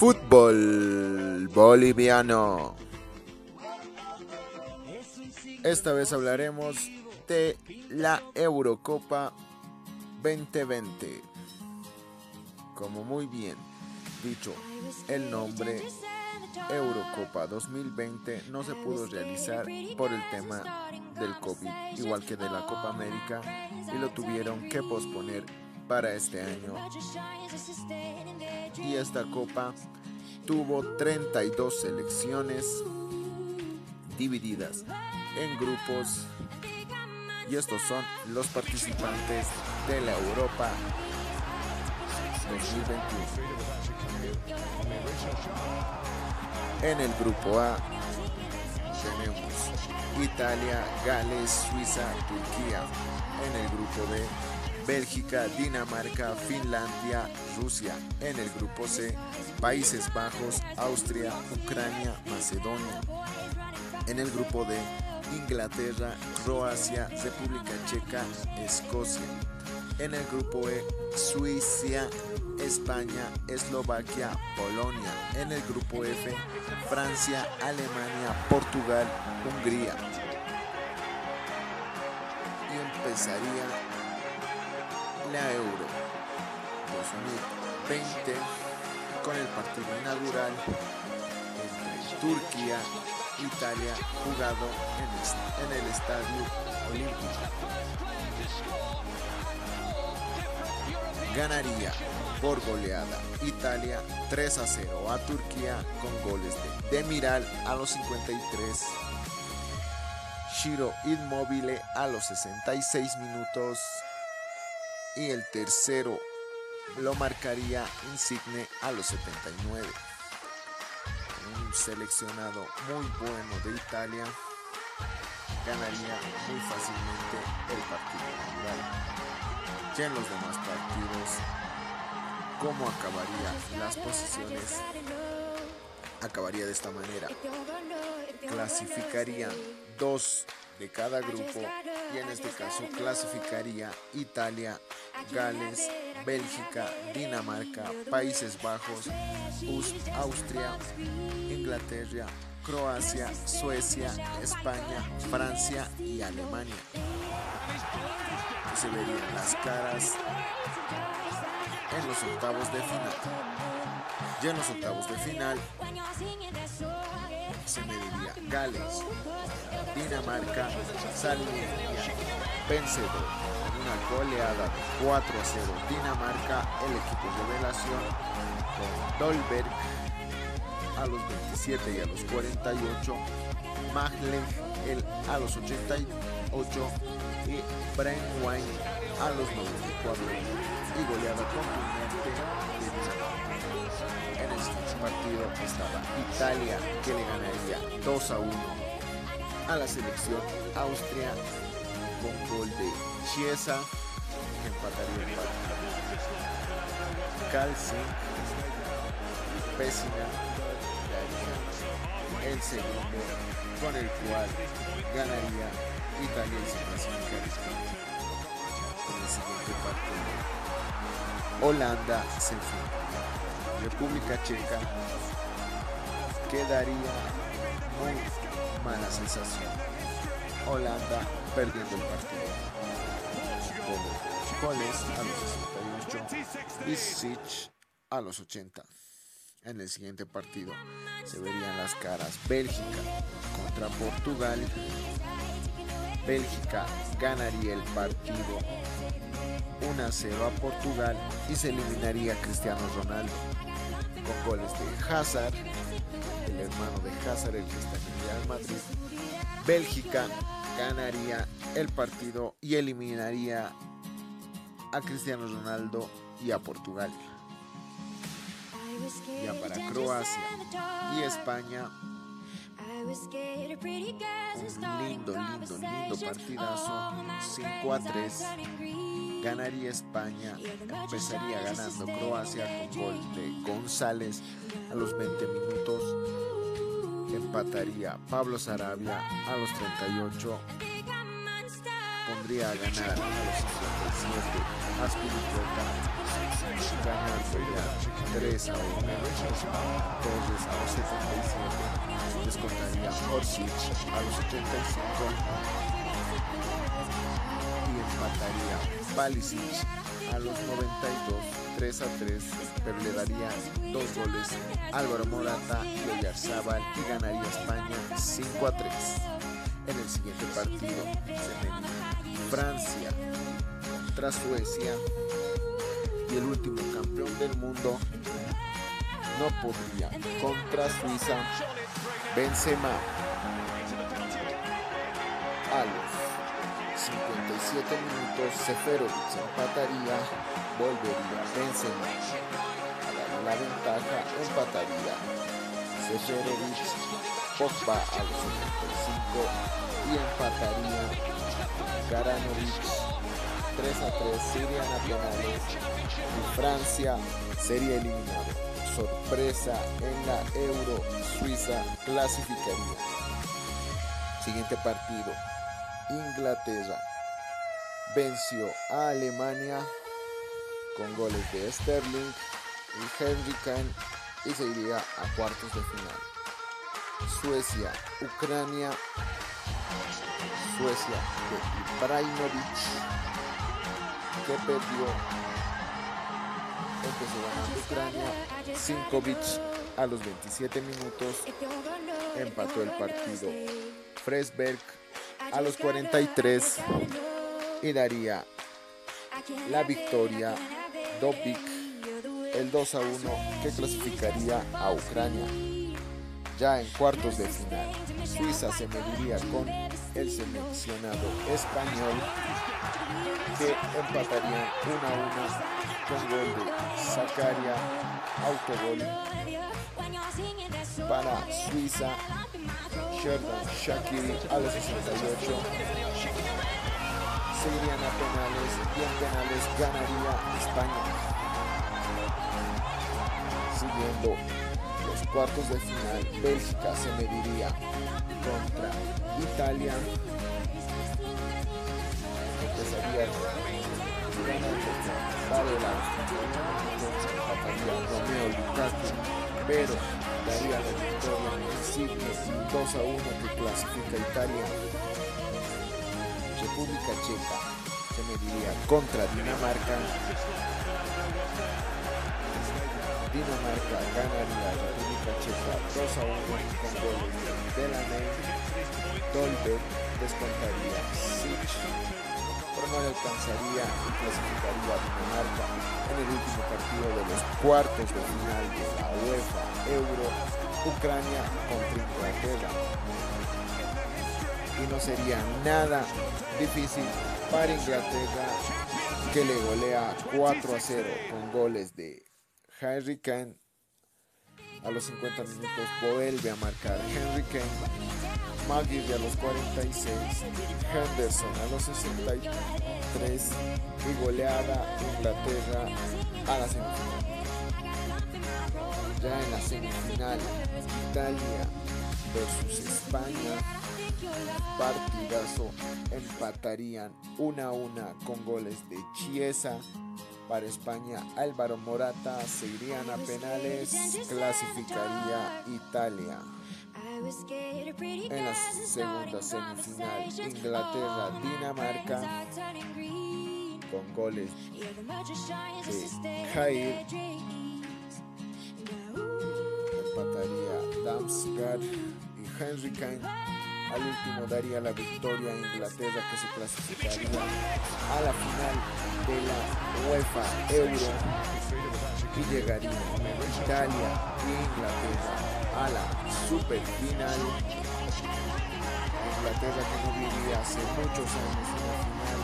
Fútbol boliviano. Esta vez hablaremos de la Eurocopa 2020. Como muy bien dicho el nombre Eurocopa 2020 no se pudo realizar por el tema del COVID, igual que de la Copa América, y lo tuvieron que posponer para este año. Y esta copa tuvo 32 selecciones divididas en grupos y estos son los participantes de la Europa 2021. En el grupo A tenemos Italia, Gales, Suiza, Turquía. En el grupo B Bélgica, Dinamarca, Finlandia, Rusia. En el grupo C, Países Bajos, Austria, Ucrania, Macedonia. En el grupo D, Inglaterra, Croacia, República Checa, Escocia. En el grupo E, Suiza, España, Eslovaquia, Polonia. En el grupo F, Francia, Alemania, Portugal, Hungría. Y empezaría la Euro 2020 con el partido inaugural entre Turquía e Italia jugado en, el Estadio Olímpico. Ganaría por goleada Italia 3 a 0 a Turquía con goles de Demiral a los 53, Shiro Inmóvil a los 66 minutos y el tercero lo marcaría Insigne a los 79. Un seleccionado muy bueno de Italia ganaría muy fácilmente el partido Ya en los demás partidos, ¿cómo acabaría las posiciones? Acabaría de esta manera. Clasificarían dos de cada grupo y en este caso clasificaría Italia, Gales, Bélgica, Dinamarca, Países Bajos, Austria, Inglaterra, Croacia, Suecia, España, Francia y Alemania. Se verían las caras en los octavos de final. Ya en los octavos de final se mediría Gales, Dinamarca saldría vencedor una goleada de 4 a 0. Dinamarca, el equipo de revelación con Dolberg a los 27 y a los 48, Magle el, a los 88 y Wine a los 94 y goleada contundente partido estaba Italia que le ganaría 2 a 1 a la selección Austria con gol de Chiesa que empataría el partido. Calcin Pésima el segundo con el cual ganaría Italia y se en el siguiente partido. Holanda se fue. República Checa quedaría muy mala sensación. Holanda perdiendo el partido. Goles a los 68 y Sich a los 80. En el siguiente partido se verían las caras Bélgica contra Portugal. Bélgica ganaría el partido 1 a 0 a Portugal y se eliminaría Cristiano Ronaldo goles de Hazard, el hermano de Hazard, el que está en Real Madrid. Bélgica ganaría el partido y eliminaría a Cristiano Ronaldo y a Portugal. Ya para Croacia y España. Un lindo, lindo, lindo partidazo. 5 a 3 ganaría España, empezaría ganando Croacia con gol de González a los 20 minutos, empataría Pablo Sarabia a los 38, pondría a ganar a los 57 Aspilicueta, ganando ya 3 a 1. Torres a los 77. Descontaría Orsic a los 85. Empataría Balicic a los 92, 3 a 3, pero le daría dos goles Álvaro Morata y Oyarzábal y ganaría España 5 a 3. En el siguiente partido Francia contra Suecia y el último campeón del mundo no podría. Contra Suiza Benzema. A los 57 minutos Seferovic empataría volvería Benzema a dar la ventaja empataría Seferovic Pogba a los 75 y empataría Garanovic 3 a 3 serían a y Francia sería eliminado. Sorpresa en la Euro, Suiza clasificaría. Siguiente partido. Inglaterra venció a Alemania con goles de Sterling y Henry y se iría a cuartos de final. Suecia, Ucrania, Suecia de Ibrahimovic que perdió. Empezó ganando Ucrania. Sinkovic a los 27 minutos empató el partido. Fresberg a los 43 y daría la victoria Dobik el 2 a 1 que clasificaría a Ucrania. Ya en cuartos de final, Suiza se mediría con el seleccionado español que empatarían 1 a 1 con gol de Zakaria, autogol para Suiza, Sheridan Shakiri a los 68. Seguirían a penales y en penales ganaría España. Siguiendo los cuartos de final, Bélgica se mediría contra Italia Pero daría la victoria en el signo 2 a 1 que clasifica Italia. República Checa se mediría contra Dinamarca. Dinamarca ganaría la República Checa 2 a 1 con goles de Delaney, Dolberg descontaría Sich no le alcanzaría y clasificaría a Dinamarca en el último partido de los cuartos de final de la UEFA Euro Ucrania contra Inglaterra. Y no sería nada difícil para Inglaterra que le golea 4 a 0 con goles de Harry Kane a los 50 minutos vuelve a marcar Henry Kane Maguire a los 46, Henderson a los 63 y goleada Inglaterra a la semifinal. Ya en la semifinal, Italia versus España, partidazo, empatarían una a una con goles de Chiesa. Para España, Álvaro Morata se irían a penales, clasificaría Italia. En la segunda semifinal, Inglaterra-Dinamarca con goles de Jair. Empataría Damsgaard y Henry Kane. Al último daría la victoria a Inglaterra que se clasificaría a la final de la UEFA Euro y llegaría Italia y Inglaterra a la super final. Inglaterra que no vivía hace muchos años una final.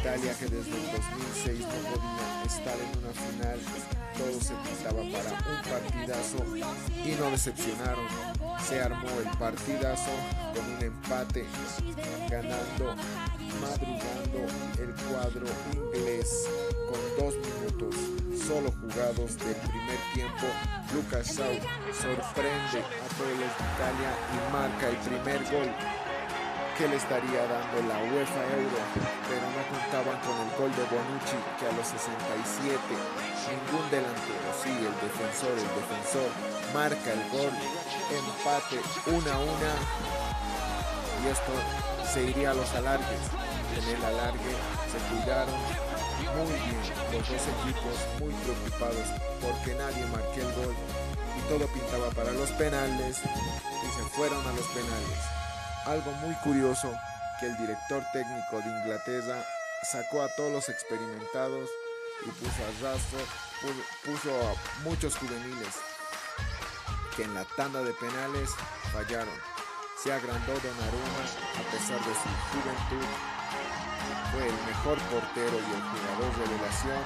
Italia que desde el 2006 no podía estar en una final. Todo se pintaba para un partidazo y no decepcionaron. Se armó el partidazo con un empate ganando madrugando el cuadro inglés con dos minutos solo jugados del primer tiempo. Lucas Shaw sorprende a todos los de Italia y marca el primer gol que le estaría dando la UEFA Euro, pero no contaban con el gol de Bonucci que a los 67 ningún delantero, sí, el defensor, el defensor marca el gol, empate una a una y esto se iría a los alargues. En el alargue se cuidaron muy bien los dos equipos, muy preocupados porque nadie marque el gol y todo pintaba para los penales y se fueron a los penales. Algo muy curioso que el director técnico de Inglaterra sacó a todos los experimentados y puso a rastro, puso a muchos juveniles que en la tanda de penales fallaron. Se agrandó Donnarumma a pesar de su juventud. Fue el mejor portero y el jugador revelación.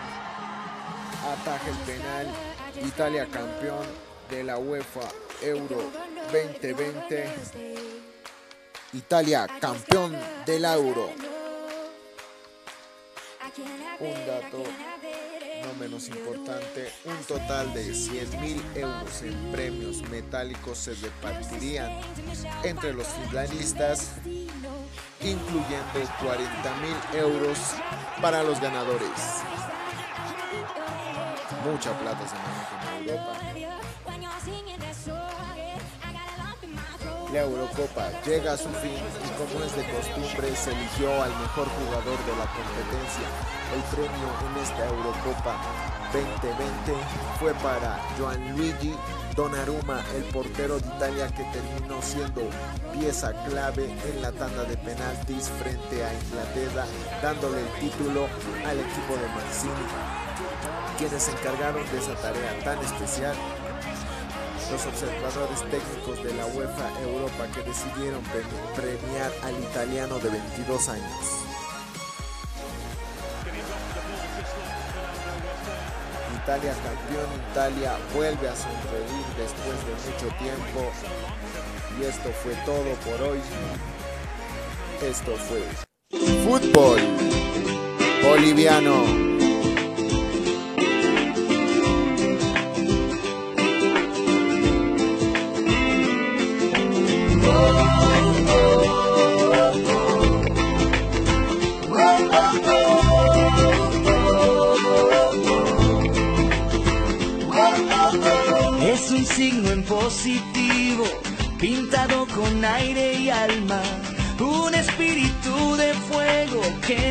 Ataja el penal. Italia campeón de la UEFA Euro 2020. Italia campeón del Euro. Un dato no menos importante, un total de 100 mil euros en premios metálicos se repartirían entre los finalistas, incluyendo 40 mil euros para los ganadores. Mucha plata se maneja en Europa. La Eurocopa llega a su fin y como es de costumbre se eligió al mejor jugador de la competencia. El premio en esta Eurocopa 2020 fue para Luigi Donnarumma, el portero de Italia que terminó siendo pieza clave en la tanda de penaltis frente a Inglaterra, dándole el título al equipo de Mancini, quienes se encargaron de esa tarea tan especial los observadores técnicos de la UEFA Europa que decidieron premiar al italiano de 22 años. Italia campeón, Italia vuelve a sonreír después de mucho tiempo. Y esto fue todo por hoy. Esto fue fútbol boliviano. Positivo, pintado con aire y alma, un espíritu de fuego que